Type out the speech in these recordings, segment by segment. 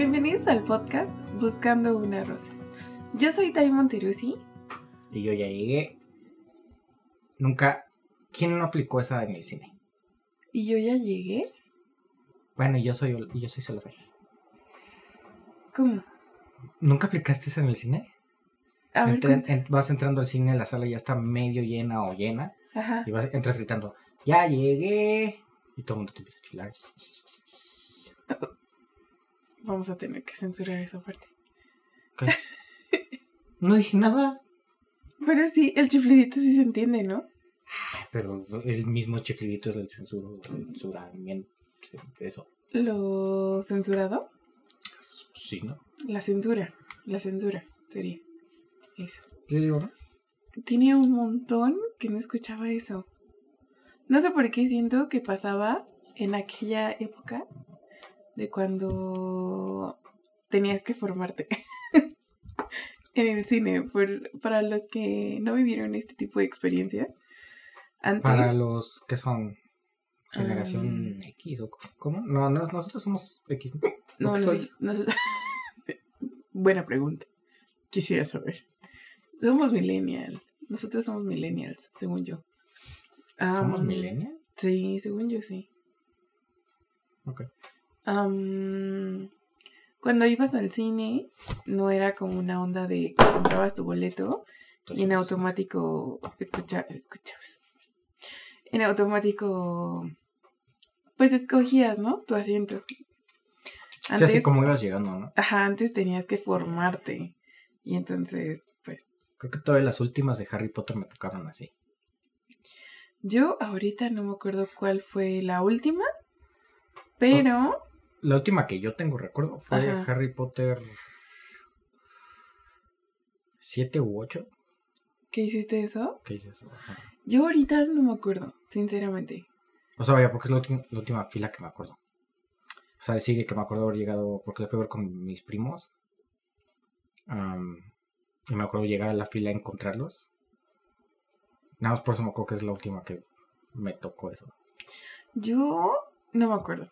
Bienvenidos al podcast Buscando una Rosa. Yo soy Tai Monterusi. Y yo ya llegué. Nunca. ¿Quién no aplicó esa en el cine? Y yo ya llegué. Bueno, yo soy yo soy Solofey. ¿Cómo? ¿Nunca aplicaste esa en el cine? A ver, Entra- cuenta. en- vas entrando al cine, la sala ya está medio llena o llena. Ajá. Y vas, entras gritando, ¡Ya llegué! Y todo el mundo te empieza a chilar. Vamos a tener que censurar esa parte. ¿Qué? No dije nada. Pero sí, el chiflidito sí se entiende, ¿no? Pero el mismo chiflidito es el censuro, censuramiento. Eso. Lo censurado. Sí, ¿no? La censura. La censura sería. Eso. Yo digo, ¿no? Tenía un montón que no escuchaba eso. No sé por qué siento que pasaba en aquella época de cuando tenías que formarte en el cine. Por- para los que no vivieron este tipo de experiencias, antes Para los que son generación Um, X o cómo? No, no, nosotros somos X. no, ¿O qué nosotros- soy? nosotros- buena pregunta. Quisiera saber. Somos millennials. Nosotros somos millennials, según yo. ¿Somos millennials? Sí, según yo sí. Ok. Cuando ibas al cine, no era como una onda de que comprabas tu boleto y en automático escucha, escuchabas. En automático, pues escogías, ¿no? Tu asiento. Sí, así como ibas llegando, ¿no? Ajá, antes tenías que formarte. Y entonces, pues, Creo que todas las últimas de Harry Potter me tocaron así. yo ahorita no me acuerdo cuál fue la última, pero La última que yo tengo recuerdo fue Ajá. Harry Potter 7 u 8. ¿qué hiciste eso? ¿Qué dices? Ajá. Yo ahorita no me acuerdo, sinceramente. O sea, vaya, porque es la, última- la última fila que me acuerdo. O sea, sigue que me acuerdo haber llegado, porque la fui a ver con mis primos. Am, y me acuerdo llegar a la fila a encontrarlos. Nada más por eso me acuerdo que es la última que me tocó eso. Yo no me acuerdo.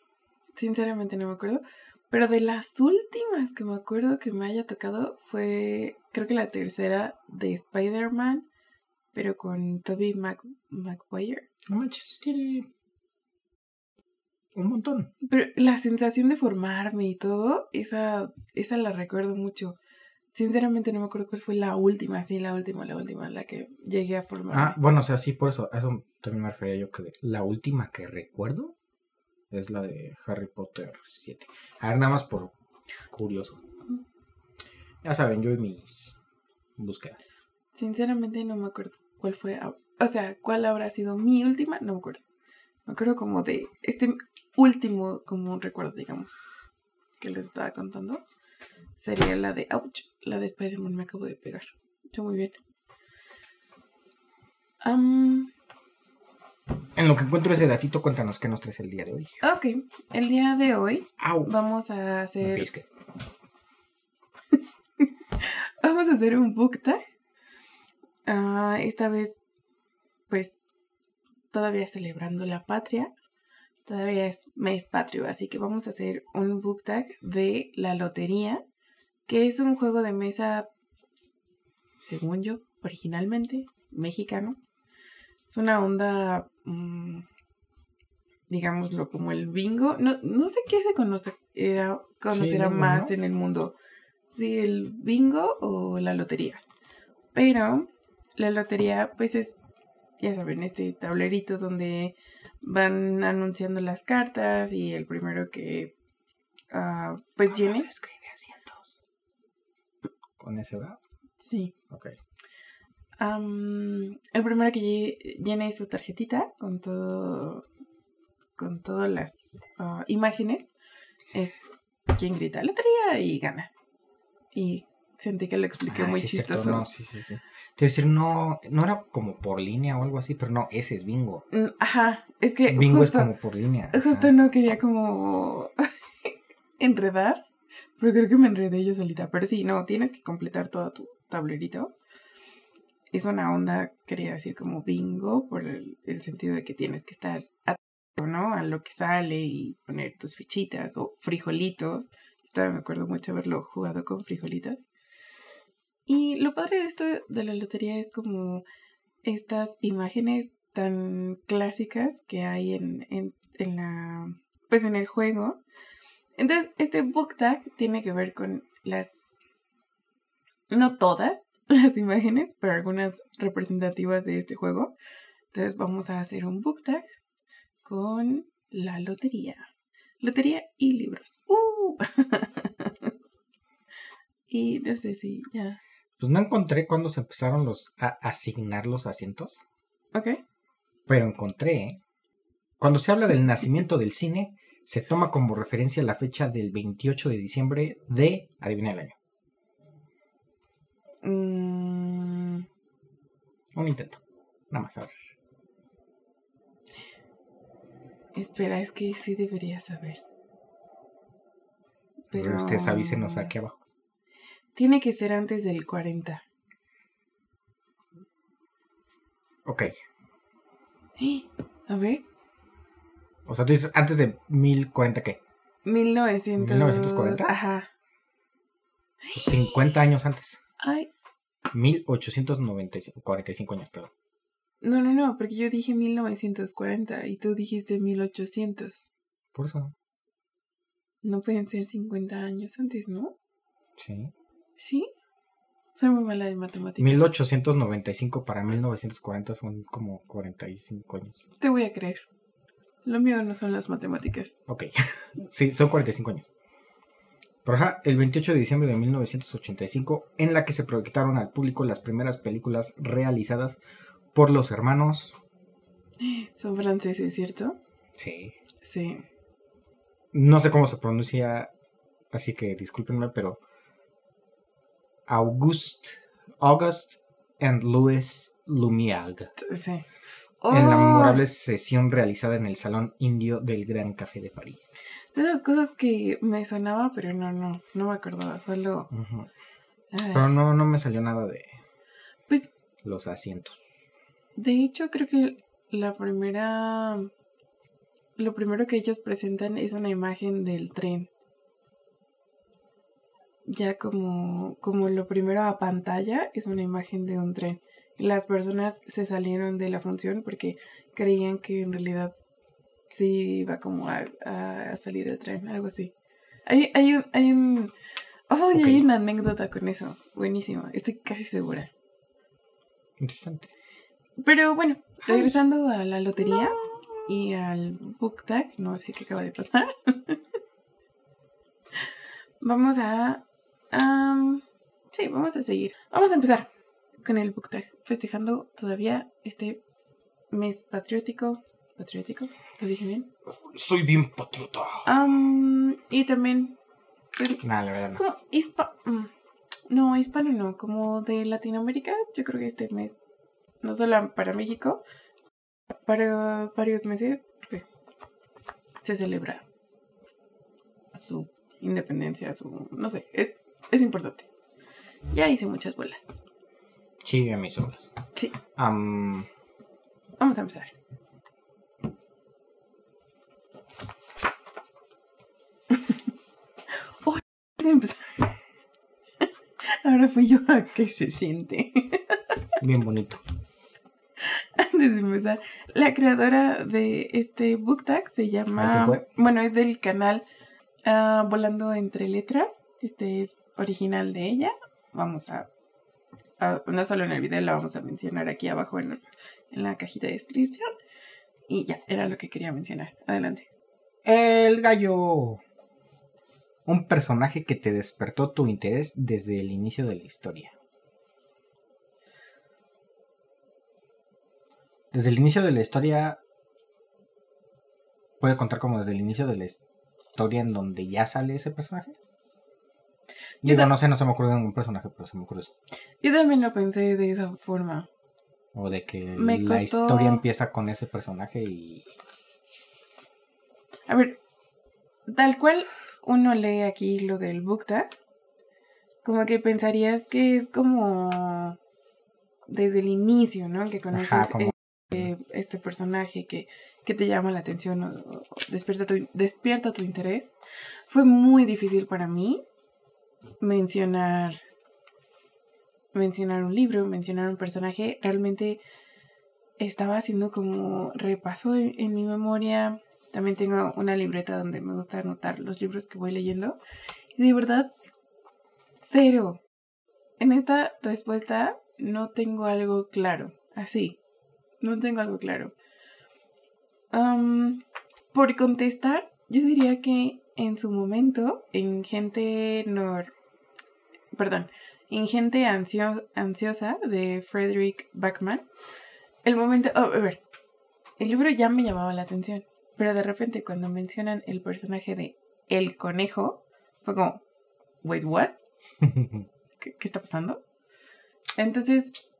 Sinceramente no me acuerdo. Pero de las últimas que me acuerdo que me haya tocado fue, creo que la tercera de Spider-Man, pero con Tobey Mac Maguire. No manches, tiene un montón. Pero la sensación de formarme y todo, esa, esa la recuerdo mucho. Sinceramente no me acuerdo cuál fue la última, sí, la última, la última, la que llegué a formarme. Ah, bueno, o sea, sí, por eso, a eso también me refería yo, que la última que recuerdo es la de Harry Potter 7. A ver, nada más por curioso. Ya saben, yo y mis búsquedas. Sinceramente no me acuerdo cuál fue. a- O sea, cuál habrá sido mi última, no me acuerdo. Me acuerdo como de este último, como un recuerdo, digamos, que les estaba contando. Sería la de Ouch, la de Spider-Man me acabo de pegar. Yo muy bien. En lo que encuentro ese datito, cuéntanos qué nos traes el día de hoy. ok, el día de hoy ¡Au! vamos a hacer. Vamos a hacer un book tag. Ah, esta vez, pues, todavía celebrando la patria. Todavía es mes patrio, así que vamos a hacer un book tag de la lotería, que es un juego de mesa, según yo, originalmente, mexicano. Es una onda, mm, digámoslo, como el bingo. No, no sé qué se conoce, era, conocerá más ¿no? en el mundo. Si el bingo o la lotería. Pero la lotería, pues es, ya saben, este tablerito donde van anunciando las cartas y el primero que, ah, pues ¿Cómo llene. se escribe asientos? ¿Con ese va? Sí. Ok. Am, el primero que lle- llene su tarjetita con todo, con todas las ah, imágenes es quien grita lotería y gana. Y sentí que lo expliqué Ah, muy sí, es cierto, chistoso. No, sí, sí, sí. Te iba a decir, no, no era como por línea o algo así, pero no, ese es bingo. Mm, Ajá, es que Bingo justo, es como por línea. justo no quería como enredar, pero creo que me enredé yo solita. Pero sí, no, tienes que completar todo tu tablerito. Es una onda, quería decir, como bingo, por el, sentido de que tienes que estar atento, ¿no? A lo que sale y poner tus fichitas o frijolitos. todavía me acuerdo mucho haberlo jugado con frijolitas. Y lo padre de esto de la lotería es como estas imágenes tan clásicas que hay en, en, en la pues en el juego. Entonces, este book tag tiene que ver con las no todas las imágenes, pero algunas representativas de este juego. Entonces, vamos a hacer un book tag con la lotería. Lotería y libros. ¡Uh! y no sé si ya. Pues no encontré cuándo se empezaron los a asignar los asientos. Ok. Pero encontré. Cuando se habla del nacimiento del cine, se toma como referencia la fecha del 28 de diciembre de. Adivina el año. Mm, Un intento. Nada más, a ver. espera, es que sí debería saber. Pero ustedes avísenos aquí abajo. Tiene que ser antes del 40. Ok. ¡Eh! A ver. O sea, tú dices antes de 1040, ¿qué? 1900. 1940. Ajá. Pues 50 años antes. Ay. 1895. 45 años, perdón. No, no, no, porque yo dije 1940 y tú dijiste 1800. Por eso. No pueden ser 50 años antes, ¿no? Sí. ¿Sí? Soy muy mala de matemáticas. 1895 para 1940 son como 45 años. Te voy a creer. Lo mío no son las matemáticas. Ok. sí, son 45 años. Ajá, el 28 de diciembre de 1985, en la que se proyectaron al público las primeras películas realizadas por los hermanos. Son franceses, ¿cierto? Sí. Sí. No sé cómo se pronuncia, así que discúlpenme, pero. Auguste. August and Louis Lumière. Sí. En la Oh, memorable sesión realizada en el Salón Indio del Gran Café de París. De esas cosas que me sonaba, pero no, no, no me acordaba. Solo. Pero no, no me salió nada de Pues los asientos. De hecho, creo que la primera. Lo primero que ellos presentan es una imagen del tren. Ya como, como lo primero a pantalla es una imagen de un tren. Las personas se salieron de la función porque creían que en realidad sí iba como a, a salir el tren, algo así. Hay, hay un. Hay un oh, y Ok. hay una anécdota con eso. Buenísima. Estoy casi segura. Interesante. Pero bueno, regresando a la lotería y al book tag, no sé qué acaba de pasar. vamos a. am, sí, vamos a seguir. Vamos a empezar con el book tag, festejando todavía este mes patriótico. ¿Patriótico? ¿Lo dije bien? Soy bien patriota. Am, y también. Nah, la verdad no. como hispa mm, no, hispano no, como de Latinoamérica, yo creo que este mes, no solo para México, para varios meses, pues se celebra su independencia, su, no sé, es, es importante. Ya hice muchas bolas. Sí, a mis obras. Sí, Am, vamos a empezar. De empezar. Ahora fui yo a que se siente. bien bonito. Antes de empezar, la creadora de este book tag se ¿A qué llama. fue? Bueno, es del canal ah, Volando entre Letras. Este es original de ella. Vamos a, a- No solo en el video, la vamos a mencionar aquí abajo en, los- en la cajita de descripción. Y ya, era lo que quería mencionar. Adelante. El gallo. Un personaje que te despertó tu interés desde el inicio de la historia. Desde el inicio de la historia. ¿Puede contar como desde el inicio de la historia en donde ya sale ese personaje? Yo Digo, no sé, no se me ocurre ningún personaje, pero se me ocurre eso. Yo también lo pensé de esa forma. O de que Me la costó- historia empieza con ese personaje y. A ver, tal cual uno lee aquí lo del book tag, como que pensarías que es como desde el inicio, ¿no? Que conoces Ajá, como eh, este personaje que, que te llama la atención o, o despierta, tu, despierta tu interés, fue muy difícil para mí mencionar mencionar un libro, mencionar un personaje. Realmente estaba haciendo como repaso en, en mi memoria. También tengo una libreta donde me gusta anotar los libros que voy leyendo. Y de verdad, cero. En esta respuesta no tengo algo claro. Así, no tengo algo claro. Por contestar, yo diría que en su momento, en gente nor... Perdón, en gente ansio ansiosa de Frederick Backman, el momento... Oh, a ver, el libro ya me llamaba la atención, pero de repente cuando mencionan el personaje de El Conejo, fue como, wait, what? ¿Qué, qué está pasando? Entonces,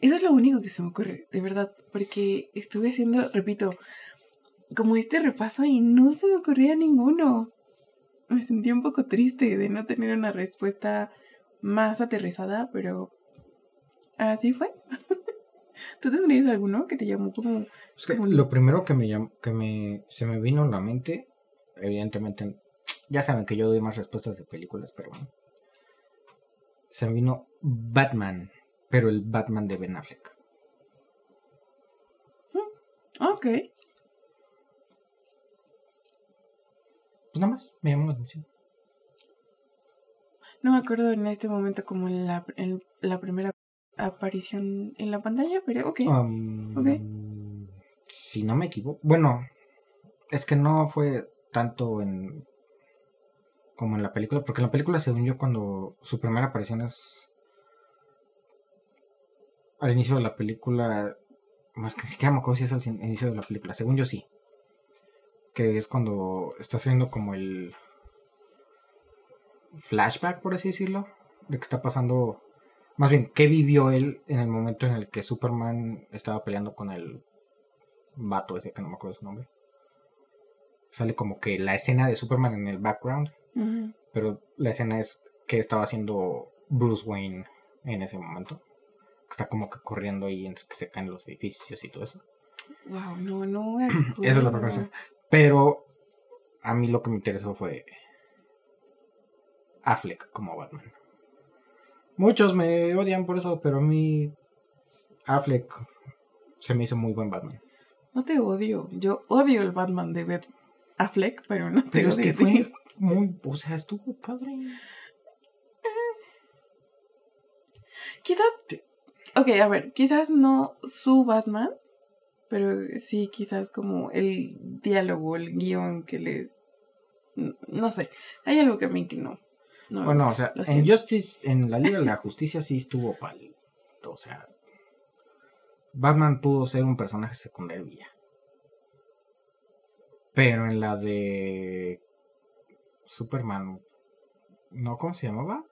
eso es lo único que se me ocurre, de verdad, porque estuve haciendo, repito, como este repaso y no se me ocurría ninguno. Me sentí un poco triste de no tener una respuesta más aterrizada, pero así fue. ¿Tú tendrías alguno que te llamó como... Es que como- lo primero que me llam- que me se me vino a la mente, evidentemente, ya saben que yo doy más respuestas de películas, pero bueno. Se me vino Batman, pero el Batman de Ben Affleck. Ok. Pues nada más, me llamó la atención. No me acuerdo en este momento como en la, en la primera aparición en la pantalla, pero ok. Um, Ok. Si no me equivoco. Bueno, es que no fue tanto en. como en la película. Porque en la película, según yo, cuando su primera aparición es. al inicio de la película. Más que ni siquiera me acuerdo si es al inicio de la película. Según yo, sí. Que es cuando está haciendo como el. flashback, por así decirlo. De que está pasando más bien, ¿qué vivió él en el momento en el que Superman estaba peleando con el vato ese que no me acuerdo su nombre? Sale como que la escena de Superman en el background, pero la escena es que estaba haciendo Bruce Wayne en ese momento. Está como que corriendo ahí entre que se caen los edificios y todo eso. Wow, no, no Esa es la primera. Pero a mí lo que me interesó fue Affleck como Batman. Muchos me odian por eso, pero a mí Affleck se me hizo muy buen Batman. No te odio. Yo odio el Batman de Ben Affleck, pero no te Pero es odio. que fue muy, o sea, estuvo padre. Quizás. Ok, a ver, quizás no su Batman, pero sí, quizás como el diálogo, el guion que les. No sé. Hay algo que a mí que no. No Bueno, o sea, en. Justice, en la Liga de la Justicia sí estuvo pal. O sea, Batman pudo ser un personaje secundario ya. Pero en la de Superman, ¿no? ¿Cómo se llamaba?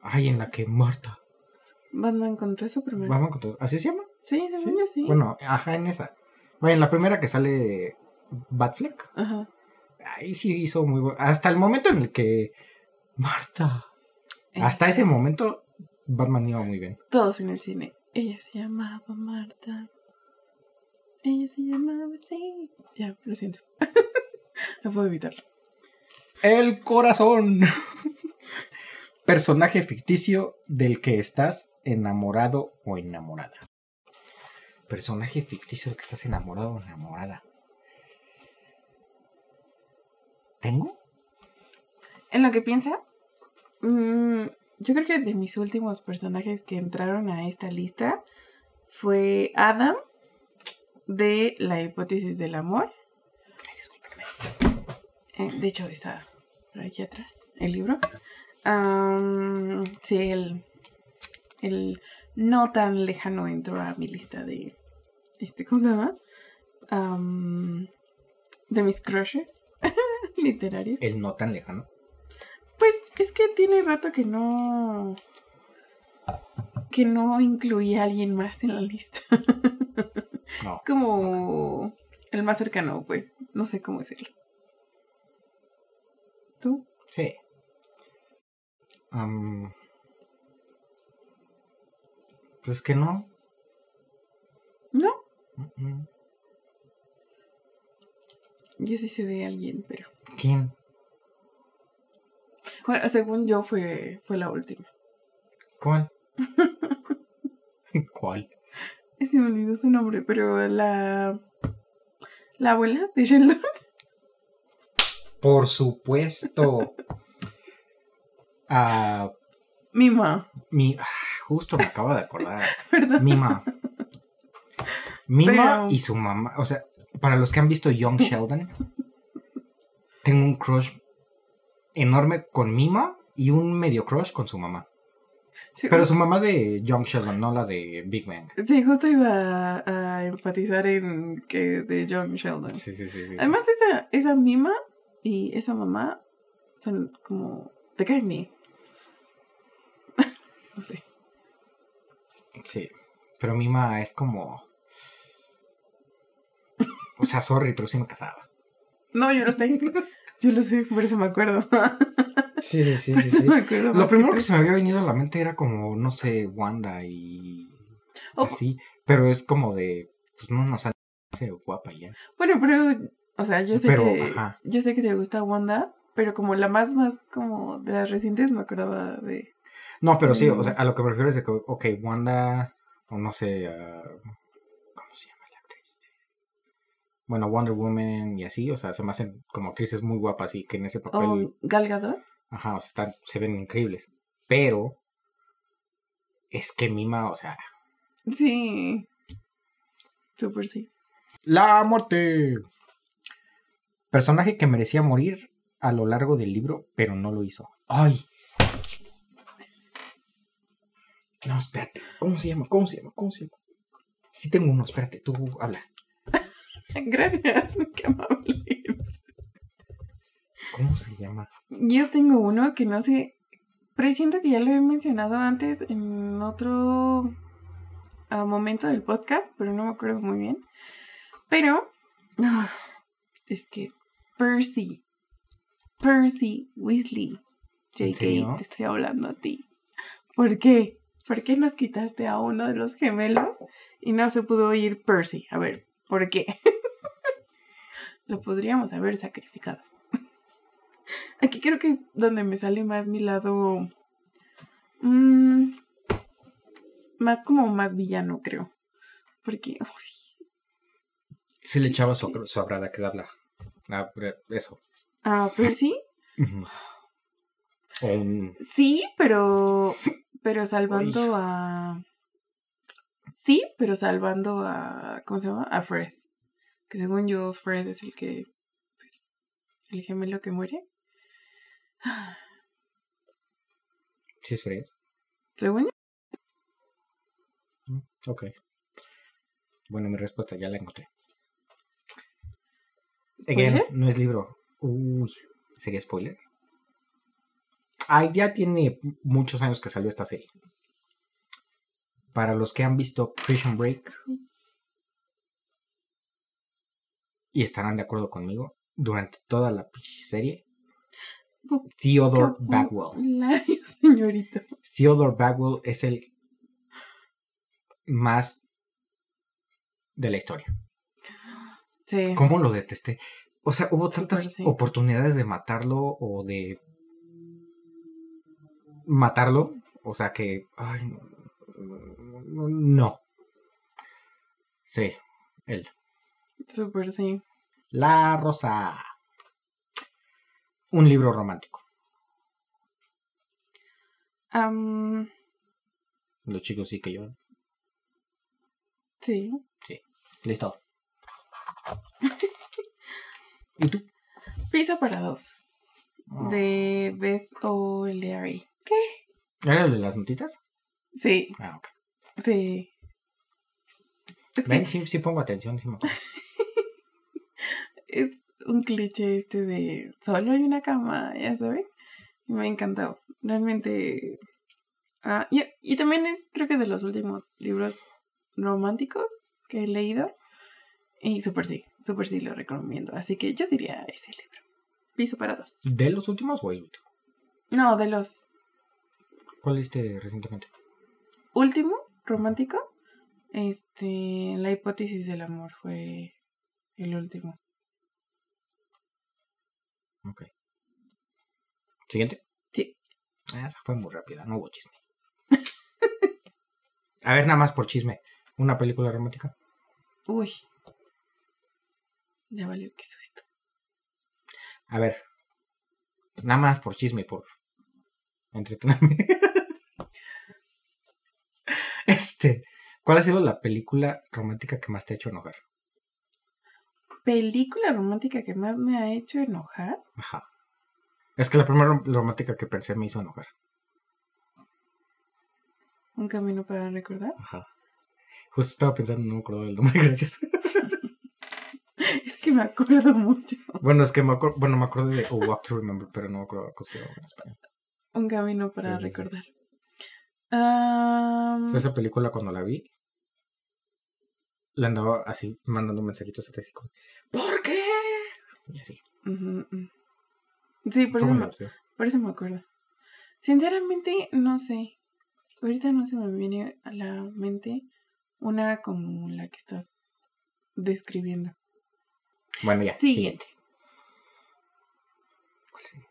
Ay, en la que Marta. Batman contra Superman. Batman contra- ¿Así se llama? Sí, según yo sí. Bueno, ajá, en esa. Bueno, en la primera que sale Batfleck. Ajá. Ahí sí hizo muy bueno. Hasta el momento en el que Marta. Hasta Ella- ese momento, Batman iba muy bien. Todos en el cine. Ella se llamaba Marta. Ella se llamaba así. Ya, lo siento. no puedo evitarlo. El corazón. Personaje ficticio del que estás enamorado o enamorada. Personaje ficticio del que estás enamorado o enamorada. ¿Tengo? En lo que piensa, mm, yo creo que de mis últimos personajes que entraron a esta lista fue Adam de la hipótesis del amor. Ay. Eh, de hecho, está por aquí atrás el libro. Am, sí, el, el no tan lejano entró a mi lista de. Este, ¿Cómo se llama? Am, de mis crushes literarios. El no tan lejano. Pues es que tiene rato que no. que no incluía a alguien más en la lista. No. Es como el más cercano, pues. No sé cómo decirlo. ¿Tú? Sí. Pues que no. ¿No? Mm, mm. Yo sí sé de alguien, pero. ¿Quién? Bueno, según yo fue, fue la última. ¿Cuál? ¿Cuál? Se me olvidó su nombre, pero la. La abuela de Sheldon. Por supuesto. Ah, Mima. mi, ah, justo me acabo de acordar. Perdón. Mima. Mima Pero- y su mamá. O sea, para los que han visto Young Sheldon, tengo un crush enorme con Mima y un medio crush con su mamá. Sí, Pero su mamá de Young Sheldon, no la de Big Bang. Sí, justo iba a, a enfatizar en que de John Sheldon. Sí, sí, sí. sí. Además, esa, esa mima y esa mamá son como. Te caen bien. no sé. Sí. Pero Mima es como. O sea, sorry, pero sí me casaba. No, yo lo sé. Yo lo sé, por eso me acuerdo. Sí, sí, sí, me acuerdo. Lo primero que se me había venido a la mente era como, no sé, Wanda y Oh, así. Pero es como de, pues no nos sale guapa ya. Bueno, pero. O sea, yo sé Pero, que. ajá. Yo sé que te gusta Wanda, pero como la más, más como de las recientes me acordaba de. No, pero sí, o sea, a lo que me refiero es de que, ok, Wanda, o no sé, ah, ¿cómo se llama la actriz? Bueno, Wonder Woman y así, o sea, se me hacen como actrices muy guapas y que en ese papel, O Gal Gadot. ajá, o sea, están- se ven increíbles. Pero, es que Mima, o sea, Sí. Súper sí. La muerte. Personaje que merecía morir a lo largo del libro, pero no lo hizo. ¡Ay! No, espérate. ¿Cómo se llama? ¿Cómo se llama? ¿Cómo se llama? Sí tengo uno, espérate, tú habla. Gracias, qué amable. ¿Cómo se llama? Yo tengo uno que no sé, pero siento que ya lo he mencionado antes en otro ah, momento del podcast, pero no me acuerdo muy bien. Pero ah, es que Percy, Percy Weasley. JK, te estoy hablando a ti. ¿Por qué? ¿Por qué nos quitaste a uno de los gemelos y no se pudo oír Percy? A ver, ¿por qué? Lo podríamos haber sacrificado. Aquí creo que es donde me sale más mi lado. mm, más como más villano, creo. Porque. uy, Sí le echaba su, su abrada que habla. Ah, eso. Ah, Percy. Ujú. O un- Sí, pero. Pero salvando a. Sí, pero salvando a. ¿Cómo se llama? A Fred. Que según yo, Fred es el que. Pues, el gemelo que muere. Sí, es Fred. Según yo. Mm, Ok. Bueno, mi respuesta ya la encontré. Again, no es libro. Uy, ¿sería spoiler? Ah, ya tiene muchos años que salió esta serie. Para los que han visto Prison Break y estarán de acuerdo conmigo, durante toda la serie, Theodore Bagwell. Lario, señorito. Theodore Bagwell es el más de la historia. Sí. ¿Cómo lo detesté? O sea, hubo tantas sí. oportunidades de matarlo o de matarlo. O sea que. Ay, no. Sí, él. Súper, sí. La Rosa. Un libro romántico. Am, Los chicos sí que yo. sí. Listo. ¿Y tú? Pizza para dos. De Beth O'Leary. ¿Qué? ¿Era el de las notitas? Sí, Ah, ok. sí. Es que Ven, sí, sí pongo atención, sí me acuerdo. es un cliché este de solo hay una cama, ya sabes. Y me encantó. Realmente. Ah, y, y también es, creo que de los últimos libros románticos que he leído. Y súper sí, súper sí lo recomiendo. Así que yo diría ese libro. Piso para dos. ¿De los últimos o el último? No, de los ¿Cuál leíste recientemente? último, romántico, este, la hipótesis del amor fue el último. Ok. ¿Siguiente? Sí. Ah, esa fue muy rápida, no hubo chisme. A ver, nada más por chisme. ¿Una película romántica? Uy. Ya valió que hizo esto. A ver. Nada más por chisme, por entretenerme. este. ¿Cuál ha sido la película romántica que más te ha hecho enojar? ¿Película romántica que más me ha hecho enojar? Ajá. Es que la primera rom- romántica que pensé me hizo enojar. Un camino para recordar. Ajá. Justo estaba pensando, no me acuerdo del nombre, gracias. Es que me acuerdo mucho. bueno, es que me acuerdo, bueno, me acuerdo de A Walk to Remember, pero no me acuerdo cómo se llama en español. Un camino para Sí, sí, sí. recordar. Esa película cuando la vi, le andaba así mandando mensajitos a Tessy como, ¿por qué? Y así. Sí, por eso, me, por eso me acuerdo. Sinceramente, no sé. Ahorita no se me viene a la mente una como la que estás describiendo. Bueno, ya. Siguiente. ¿Cuál sigue?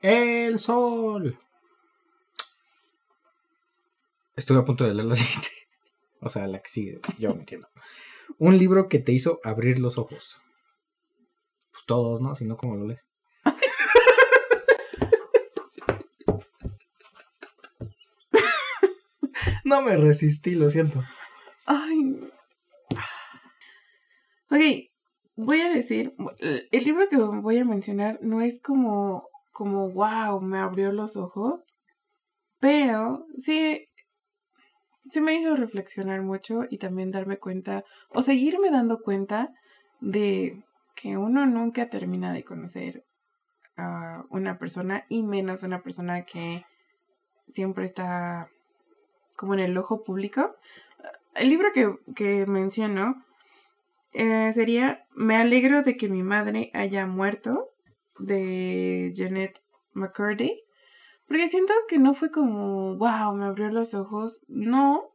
El sol. Estuve a punto de leer la siguiente. O sea, la que sigue, yo me entiendo. Un libro que te hizo abrir los ojos. Pues todos, ¿no? Si no, ¿cómo lo lees? no me resistí, lo siento. Ay. Ok, voy a decir, el libro que voy a mencionar no es como, como, wow, me abrió los ojos, pero sí, sí me hizo reflexionar mucho y también darme cuenta, o seguirme dando cuenta de que uno nunca termina de conocer a una persona y menos una persona que siempre está como en el ojo público. El libro que, que menciono eh, sería Me alegro de que mi madre haya muerto de Janet McCurdy. Porque siento que no fue como, wow, me abrió los ojos. No.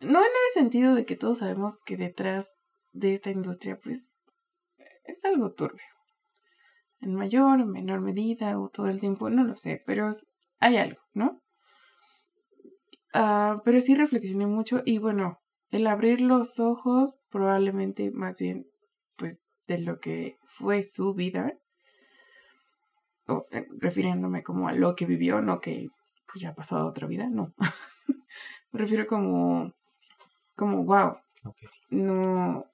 No en el sentido de que todos sabemos que detrás de esta industria, pues, es algo turbio. En mayor o menor medida o todo el tiempo, no lo sé, pero hay algo, ¿no? Ah, pero sí reflexioné mucho y bueno, el abrir los ojos probablemente más bien pues de lo que fue su vida, o eh, refiriéndome como a lo que vivió, no que pues, ya pasó a otra vida, no. Me refiero como, como, wow, no,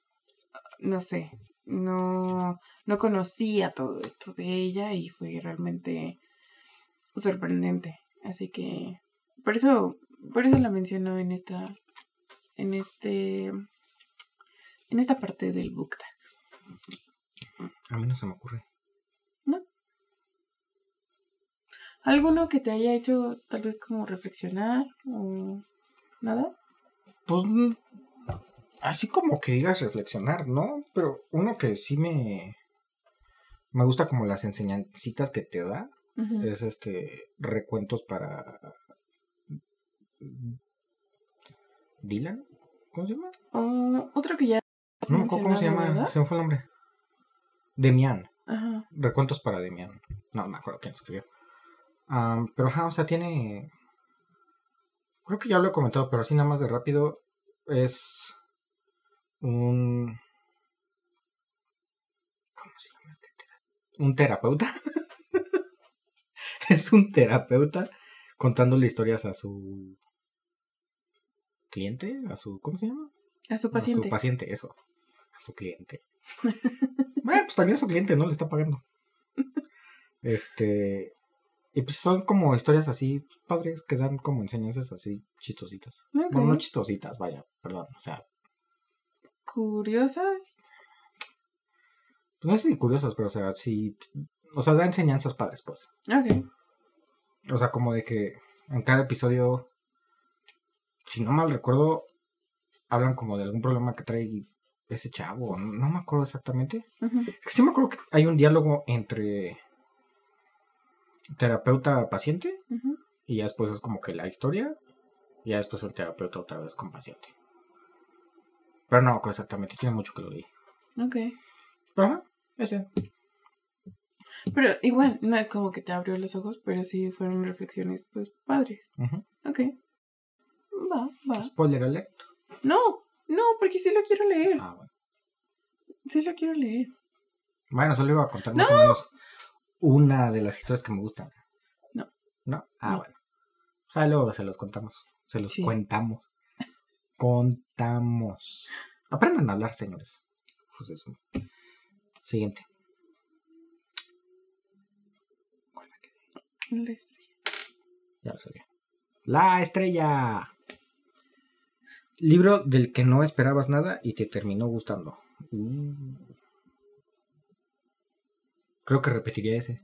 no sé, no, no conocía todo esto de ella y fue realmente sorprendente. Así que por eso, por eso la menciono en esta, en este, en esta parte del book tag. A mí no se me ocurre. ¿Alguno que te haya hecho tal vez como reflexionar o nada? Pues mm, así como que digas reflexionar, ¿no? Pero uno que sí me me gusta como las enseñancitas que te da es este recuentos para Dylan, ¿cómo se llama? O otro que ya No cómo se llama, ¿verdad? se me fue el nombre. Demian, Ajá. recuentos para Demian. No, no me acuerdo quién lo escribió. Am, pero ajá, o sea, tiene creo que ya lo he comentado, pero así nada más de rápido es un ¿cómo se llama? este Un terapeuta. es un terapeuta contándole historias a su cliente, a su ¿cómo se llama? A su A paciente. su paciente, eso. A su cliente. bueno, pues también a su cliente, ¿no? Le está pagando. Este. Y pues son como historias así pues, padres que dan como enseñanzas así chistositas. Ok. Bueno, no chistositas, vaya, perdón. O sea, Curiosas. pues no sé si curiosas, pero o sea, sí. O sea, da enseñanzas padres, pues. Ok. O sea, como de que en cada episodio, si no mal recuerdo, hablan como de algún problema que trae ese chavo. No, no me acuerdo exactamente. Es que sí me acuerdo que hay un diálogo entre terapeuta-paciente y ya después es como que la historia Y ya después el terapeuta otra vez con paciente. Pero no, exactamente, tiene mucho que lo leí. Ok. Pero ajá, ese. Pero igual, no es como que te abrió los ojos, pero sí fueron reflexiones, pues, padres. Ujú. Ok. Va, va. Spoiler alert. No, no, porque sí lo quiero leer. Ah, bueno. Sí lo quiero leer. Bueno, solo iba a contar más o menos una de las historias que me gustan. No. ¿No? Ah, No. bueno. O sea, luego se los contamos. Se los Sí. cuentamos. Contamos. Aprendan a hablar, señores. De su- Siguiente. ¿Cuál la quedé? La estrella. Ya lo sabía. La estrella. Libro del que no esperabas nada y te terminó gustando. Uh. Creo que repetiría ese.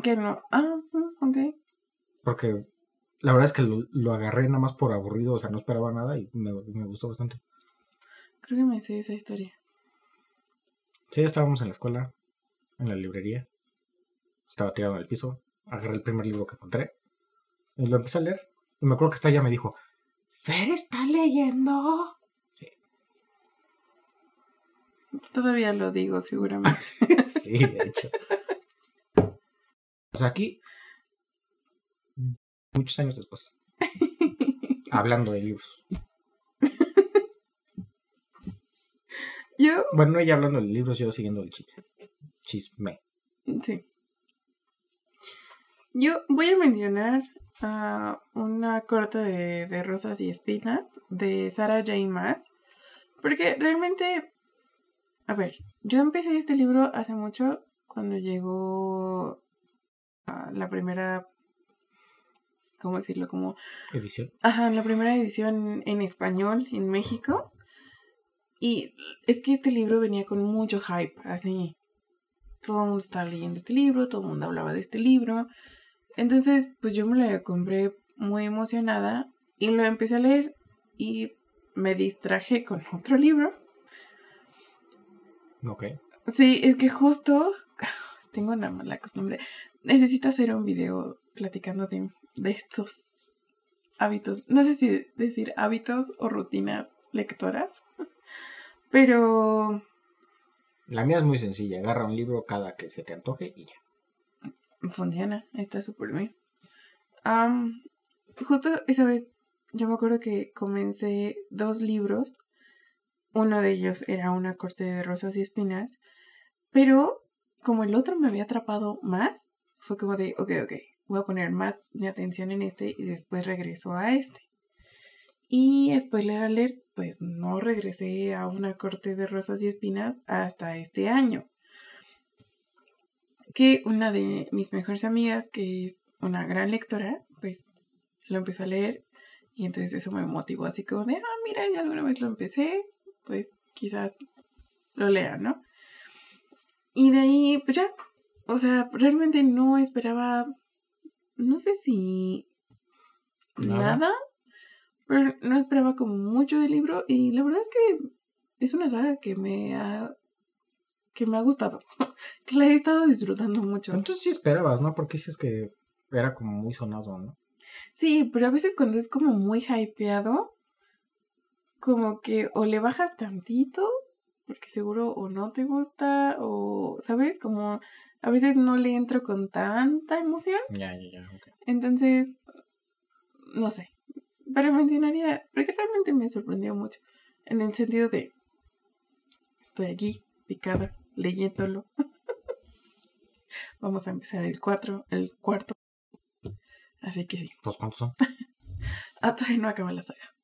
Que no. Ah, ok. Porque la verdad es que lo, lo agarré nada más por aburrido. O sea, no esperaba nada y me, me gustó bastante. Creo que me sé esa historia. Sí, estábamos en la escuela, en la librería. Estaba tirado en el piso. Agarré el primer libro que encontré. Y lo empecé a leer. Y me acuerdo que esta ya me dijo: Fer está leyendo. Todavía lo digo, seguramente. sí, de hecho. O sea, aquí, muchos años después, hablando de libros. Yo, Bueno, no ella hablando de libros, yo siguiendo el chisme. Chisme. sí. Yo voy a mencionar ah, una corta de, de Rosas y Espinas de Sarah J. Maas. Porque realmente, a ver, yo empecé este libro hace mucho, cuando llegó la primera, ¿cómo decirlo? Como Edición. Ajá, la primera edición en español en México. Y es que este libro venía con mucho hype, así. Todo el mundo estaba leyendo este libro, todo el mundo hablaba de este libro. Entonces, pues yo me lo compré muy emocionada y lo empecé a leer y me distraje con otro libro. Ok. Sí, es que justo tengo una mala costumbre. Necesito hacer un video platicando de, de estos hábitos. No sé si decir hábitos o rutinas lectoras. Pero La mía es muy sencilla. Agarra un libro cada que se te antoje y ya. funciona, está súper bien. Am, justo esa vez yo me acuerdo que comencé dos libros. Uno de ellos era una corte de rosas y espinas. Pero como el otro me había atrapado más, fue como de, ok, ok, voy a poner más mi atención en este y después regreso a este. Y spoiler alert, pues no regresé a una corte de rosas y espinas hasta este año. Que una de mis mejores amigas, que es una gran lectora, pues lo empezó a leer y entonces eso me motivó así como de, ah, mira, ya alguna vez lo empecé, pues quizás lo lea, ¿no? Y de ahí, pues ya, o sea, realmente no esperaba, no sé si Nada. nada, pero no esperaba como mucho del libro y la verdad es que es una saga que me ha que me ha gustado, que la he estado disfrutando mucho. Entonces sí esperabas, ¿no? Porque dices que era como muy sonado, ¿no? Sí, pero a veces cuando es como muy hypeado, como que o le bajas tantito, porque seguro o no te gusta, o, ¿sabes? Como a veces no le entro con tanta emoción. Ya, ya, ya. ok. Entonces, no sé. Pero mencionaría, porque realmente me sorprendió mucho. En el sentido de, estoy aquí, picada, leyéndolo. Vamos a empezar el cuatro, el cuarto. Así que sí. Pues ¿cuántos son? Ah, todavía no acaba la saga.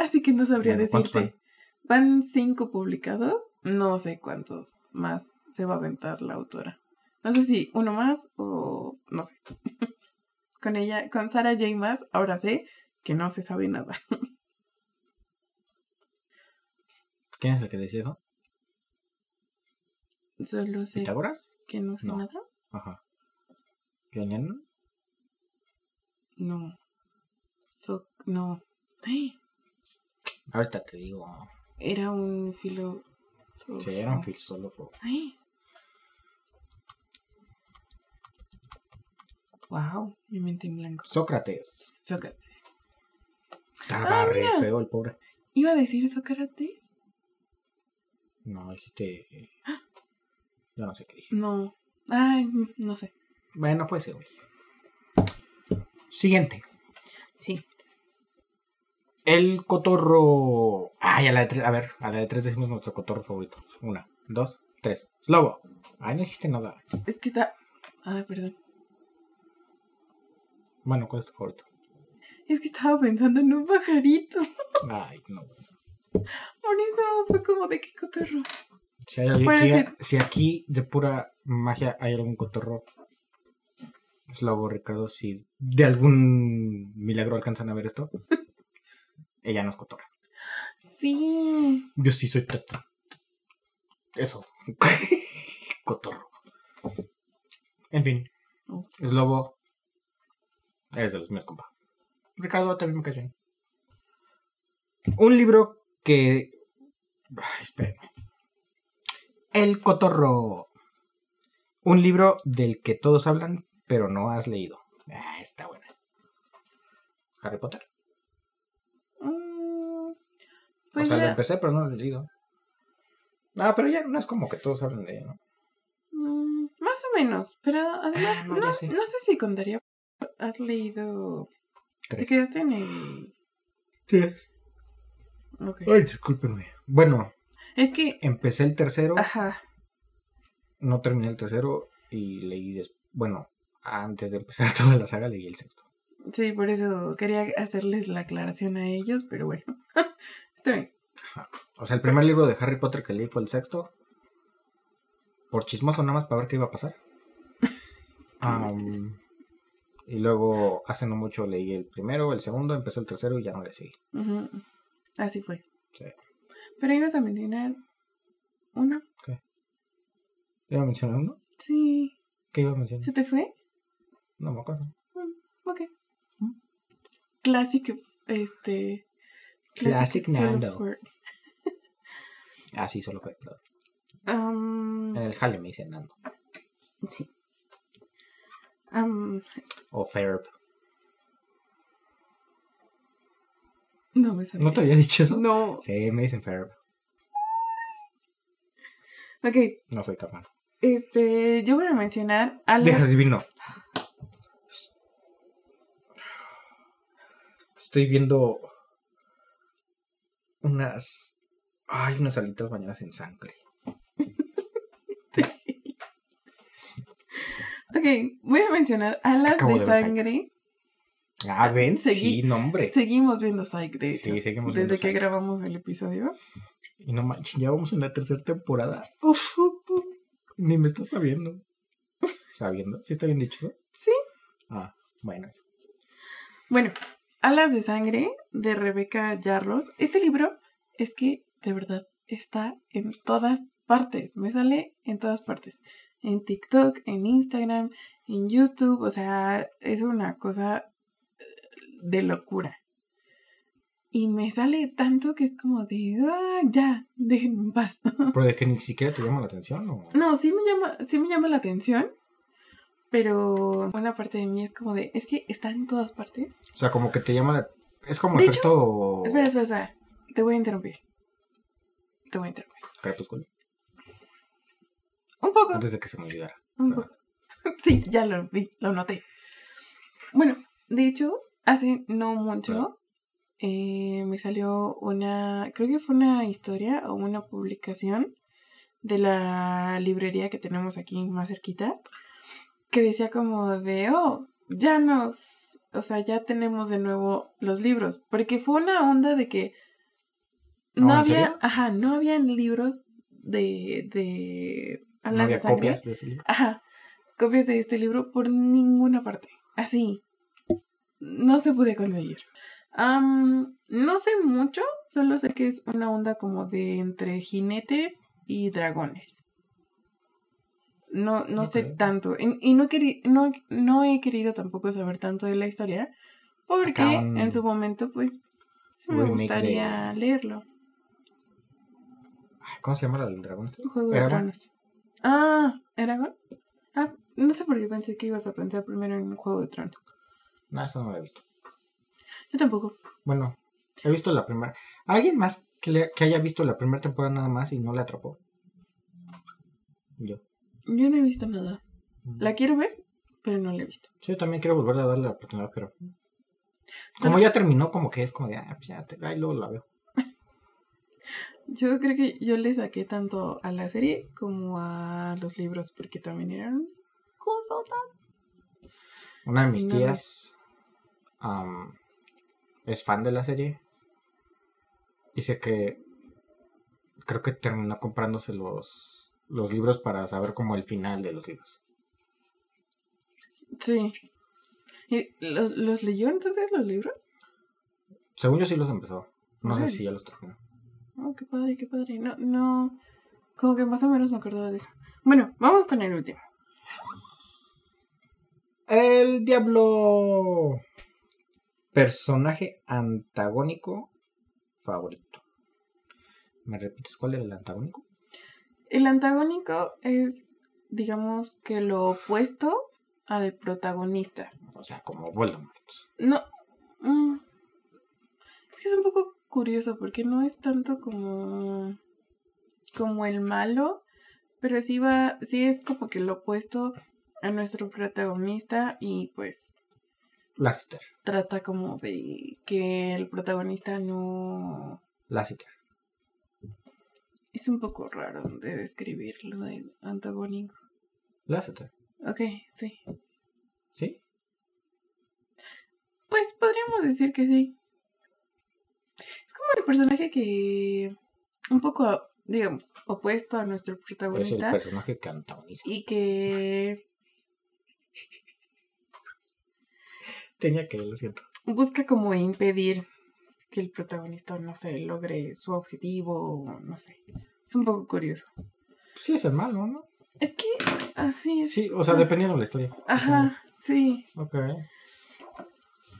Así que no sabría Bueno, ¿cuántos decirte. Van cinco publicados. No sé cuántos más se va a aventar la autora. No sé si uno más o no sé. con ella, con Sarah J. más, ahora sé que no se sabe nada. ¿Quién es el que decía eso? Solo sé ¿Pitágoras? que no sé No. nada. Ajá. ¿Ioniano? No. So, no. Ay, Ahorita te digo. era un filo. Sí, era un filósofo. Ay. Wow, mi mente en blanco. Sócrates. Sócrates. Estaba Ah, re mira. feo el pobre. ¿Iba a decir Sócrates? No, dijiste. Yo no sé qué dije. No. Ay, no sé. Bueno, pues ese, güey. Siguiente. El cotorro. Ay, a la de tres. A ver, a la de tres decimos nuestro cotorro favorito. Una, dos, tres. Slobo. Ay, no dijiste nada. Es que está. Ay, perdón. Bueno, ¿cuál es tu favorito? Es que estaba pensando en un pajarito. Ay, no. Por eso fue como de qué cotorro. Si, hay alguien que- si aquí de pura magia hay algún cotorro, Slobo, Ricardo, si de algún milagro alcanzan a ver esto, ella no es cotorra. Sí. Yo sí soy. Eso. cotorro. En fin, Oh, Slobo, eres de los míos, compa. Ricardo, también me bien. Un libro que. Ay, espérenme. El Cotorro. Un libro del que todos hablan, pero no has leído. Ah, está buena. Harry Potter. Mm, o pues sea, lo ya. empecé, pero no lo he leído. Ah, pero ya no es como que todos hablan de ella, ¿no? mm, más o menos. Pero además, Ah, no, no, sé. si contaría. Has leído. Te Tres. quedaste en el. Sí. Ok. Ay, discúlpenme. Bueno, Es que. empecé el tercero. Ajá. no terminé el tercero y leí des- bueno antes de empezar toda la saga leí el sexto Sí, por eso quería hacerles la aclaración a ellos, pero bueno. Está bien. o sea el primer libro de Harry Potter que leí fue el sexto por chismoso nada más para ver qué iba a pasar y luego hace no mucho leí el primero el segundo empecé el tercero y ya no le seguí. Así fue. Sí. Pero ibas a mencionar uno. iba a mencionar uno Sí. qué iba a mencionar ¿Se te fue? no me acuerdo Ok. ¿Mm? Classic, este. Classic Nando. ah sí solo fue perdón. Am, en el jale me dicen Nando sí. Am, o Ferb no me sabía. no te había dicho eso No. sí me dicen Ferb Ok. no soy malo Este. Yo voy a mencionar a. Deja divino. Estoy viendo unas. Ay, unas alitas bañadas en sangre. Ok, voy a mencionar alas de sangre. Ah, ven, sí, nombre. Seguimos viendo Psych, de hecho. Sí, seguimos viendo desde que Psych. grabamos el episodio. Y no manches, ya vamos en la tercera temporada. Uf, uf, uf. Ni me estás sabiendo. ¿Sabiendo? ¿Sí está bien dicho eso? Sí. Ah, bueno. Bueno, Alas de Sangre de Rebeca Yarros. Este libro es que de verdad está en todas partes. Me sale en todas partes. En TikTok, en Instagram, en YouTube. O sea, es una cosa eh, de locura. Y me sale tanto que es como de, ah, ya, déjenme en paz. Pero de que ni siquiera te llama la atención, ¿o? No, sí me llama, sí me llama la atención. Pero una parte de mí es como de, es que está en todas partes. O sea, como que te llama la. Es como De hecho, efecto. Espera, espera, espera. Te voy a interrumpir. Te voy a interrumpir. Crepúsculo. Un poco. Antes de que se me olvidara. Un poco. Sí, ya lo vi, lo noté. Bueno, de hecho, hace no mucho eh, me salió una, creo que fue una historia o una publicación de la librería que tenemos aquí más cerquita, que decía como de, oh, ya nos, o sea, ya tenemos de nuevo los libros, porque fue una onda de que no ¿Oh, había, ajá, no habían libros de, de No de había Sangre. copias de ese libro. Ajá, copias de este libro por ninguna parte. Así. No se puede conseguir. Am, no sé mucho, solo sé que es una onda como de entre jinetes y dragones. No, no sé tanto. Y, y no, queri- no, no he querido tampoco saber tanto de la historia. Porque en su momento, pues, sí me gustaría leerlo. ¿Cómo se llama la del dragón? este? Juego de. Tronos. Ah, ¿Eragon? Ah, No sé por qué pensé que ibas a pensar primero en Juego de Tronos. No, eso no lo he visto. Yo tampoco. Bueno, he visto la primera. ¿Alguien más que, le- que haya visto la primera temporada nada más y no le atrapó? Yo. Yo no he visto nada. La quiero ver, pero no la he visto. Sí, yo también quiero volver a darle la oportunidad, pero. Como ya terminó, como que es como de, ah, pues ya, te, ahí luego la veo. Yo creo que yo le saqué tanto a la serie como a los libros, porque también eran cosotas. Una de mis No, tías am, es fan de la serie. Dice que creo que terminó comprándose los, los libros para saber como el final de los libros. Sí. ¿Y los, los leyó entonces los libros? Según yo sí los empezó. No sé si ya los terminó. Oh, qué padre, qué padre. No, no. Como que más o menos me acordaba de eso. Bueno, vamos con el último. El diablo. Personaje antagónico favorito. ¿Me repites cuál era el antagónico? El antagónico es, digamos, que lo opuesto al protagonista. O sea, como Voldemort. No. mm, es que es un poco curioso porque no es tanto como. como el malo. Pero sí va. sí es como que lo opuesto a nuestro protagonista. Y pues Lassiter. trata como de que el protagonista no. Lassiter. Es un poco raro de describir lo de antagónico. Lassiter. Ok, sí. ¿Sí? Pues podríamos decir que sí. Es como el personaje que. un poco, digamos, opuesto a nuestro Es el protagonista. personaje que antagoniza. Y que Tenía que, lo siento. busca como impedir que el protagonista, no sé, logre su objetivo, no sé. Es un poco curioso. Sí, es el malo, ¿no? Es que así es. Sí, o sea, dependiendo de la historia. Ajá, sí. Ok.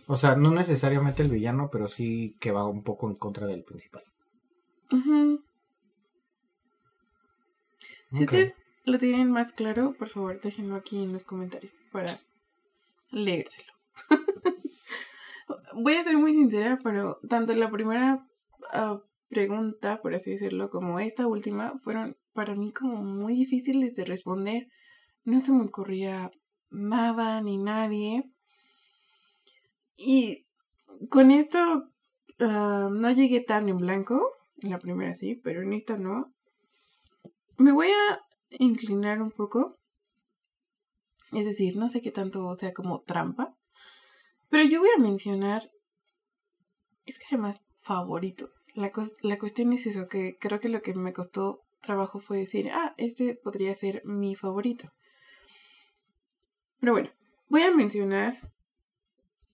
O sea, no necesariamente el villano, pero sí que va un poco en contra del principal. Ujú. Si ustedes lo tienen más claro, por favor, déjenlo aquí en los comentarios para leérselo. Voy a ser muy sincera, pero tanto la primera ah, pregunta, por así decirlo, como esta última, fueron para mí como muy difíciles de responder. No se me ocurría nada ni nadie. Y con esto ah, no llegué tan en blanco. En la primera sí, pero en esta no. Me voy a inclinar un poco. Es decir, no sé qué tanto sea como trampa. Pero yo voy a mencionar. Es que además, favorito. La, la cuestión es eso, que creo que lo que me costó trabajo fue decir, ah, este podría ser mi favorito. Pero bueno, voy a mencionar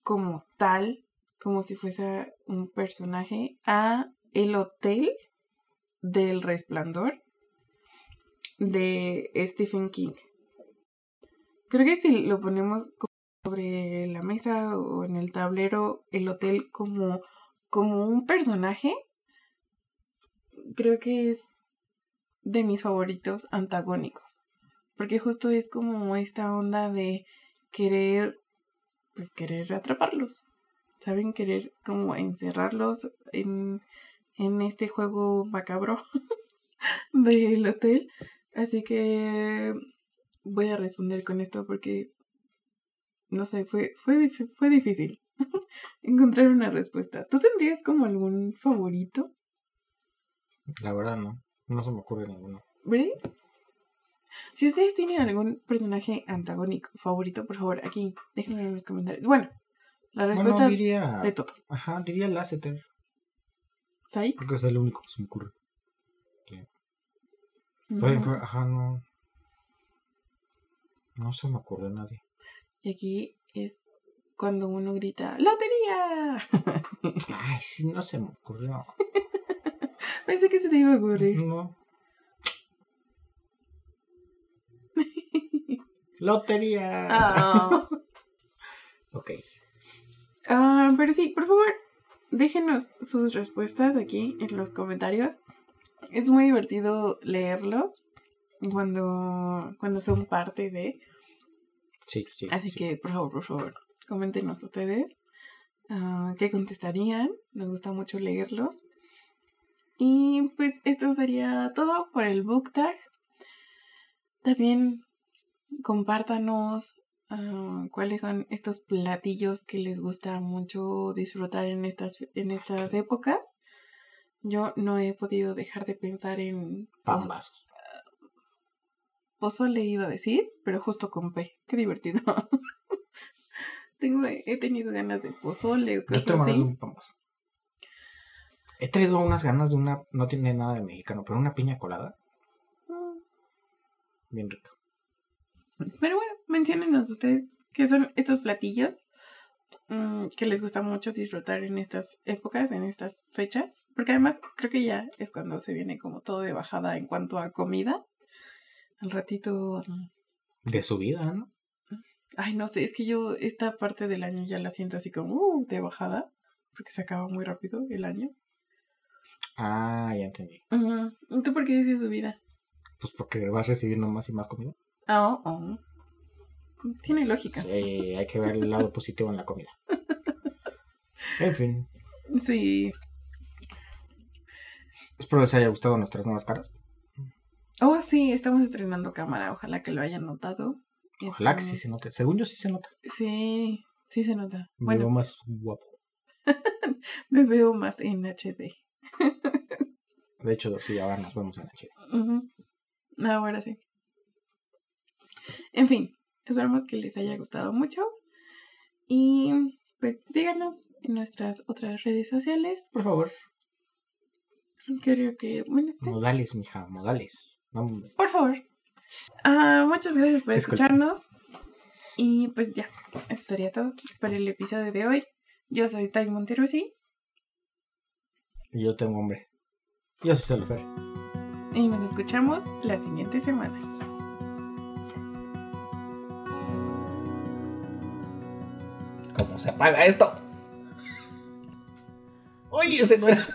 como tal, como si fuese un personaje, a el hotel del resplandor de Stephen King. Creo que si lo ponemos sobre la mesa o en el tablero, el hotel como, como un personaje, creo que es de mis favoritos antagónicos. Porque justo es como esta onda de querer, pues querer atraparlos. ¿Saben? Querer como encerrarlos en, en este juego macabro del hotel. Así que voy a responder con esto porque, no sé, fue, fue, fue difícil encontrar una respuesta. ¿Tú tendrías como algún favorito? La verdad, no. No se me ocurre ninguno. Si ustedes tienen algún personaje antagónico favorito, por favor, aquí, déjenlo en los comentarios. Bueno, la respuesta Bueno, diría. de todo. Ajá, diría Lasseter. ¿Sai? Porque es el único que se me ocurre. Pero, Ujú. Ajá, no. No se me ocurre nadie. Y aquí es cuando uno grita ¡Lotería! Ay, sí, no se me ocurrió. Pensé que se te iba a ocurrir. No. Lotería. Ah. Ok. Ah, pero sí, por favor, déjenos sus respuestas aquí en los comentarios. Es muy divertido leerlos cuando, cuando son parte de... Sí, sí. Así sí. que, por favor, por favor, coméntenos ustedes ah, qué contestarían. Nos gusta mucho leerlos. Y pues esto sería todo por el book tag. También compártanos ah, cuáles son estos platillos que les gusta mucho disfrutar en estas, en estas épocas. Yo no he podido dejar de pensar en Pambazos. Pozole iba a decir, pero justo con P. Qué divertido. Tengo, he tenido ganas de pozole o Yo cosas tengo ganas de así. un. He traído unas ganas de una. No tiene nada de mexicano, pero una piña colada. Mm, Bien rica. Pero bueno, menciónenos ustedes qué son estos platillos mm, que les gusta mucho disfrutar en estas épocas, en estas fechas. Porque además creo que ya es cuando se viene como todo de bajada en cuanto a comida. Al ratito... mm, De su vida, ¿no? Ay, no sé, es que yo esta parte del año ya la siento así como uh, de bajada. Porque se acaba muy rápido el año. Ah, ya entendí. Ujú. ¿Tú por qué dices su vida? Pues porque vas recibiendo más y más comida. Ah, oh. Tiene lógica. Hay que ver el lado positivo en la comida. En fin. Sí. Espero les haya gustado nuestras nuevas caras. Oh, sí, estamos estrenando cámara. Ojalá que lo hayan notado. Ojalá que sí se note. Según yo sí se nota. Sí, sí se nota. Me veo más guapo. me veo más en HD. De hecho, sí, ahora nos vemos en. Ujú. Ahora sí. En fin, esperamos que les haya gustado mucho. Y pues síganos en nuestras otras redes sociales. Por favor. Creo que, bueno, sí. Modales, mija, modales. Por favor. Ah, muchas gracias por escucharnos. Y pues ya, eso sería todo por el episodio de hoy. Yo soy Tai Monterusi Y yo tengo hombre. Yo soy Celofer. y nos escuchamos la siguiente semana. ¿Cómo se apaga esto? Oye, ese no era.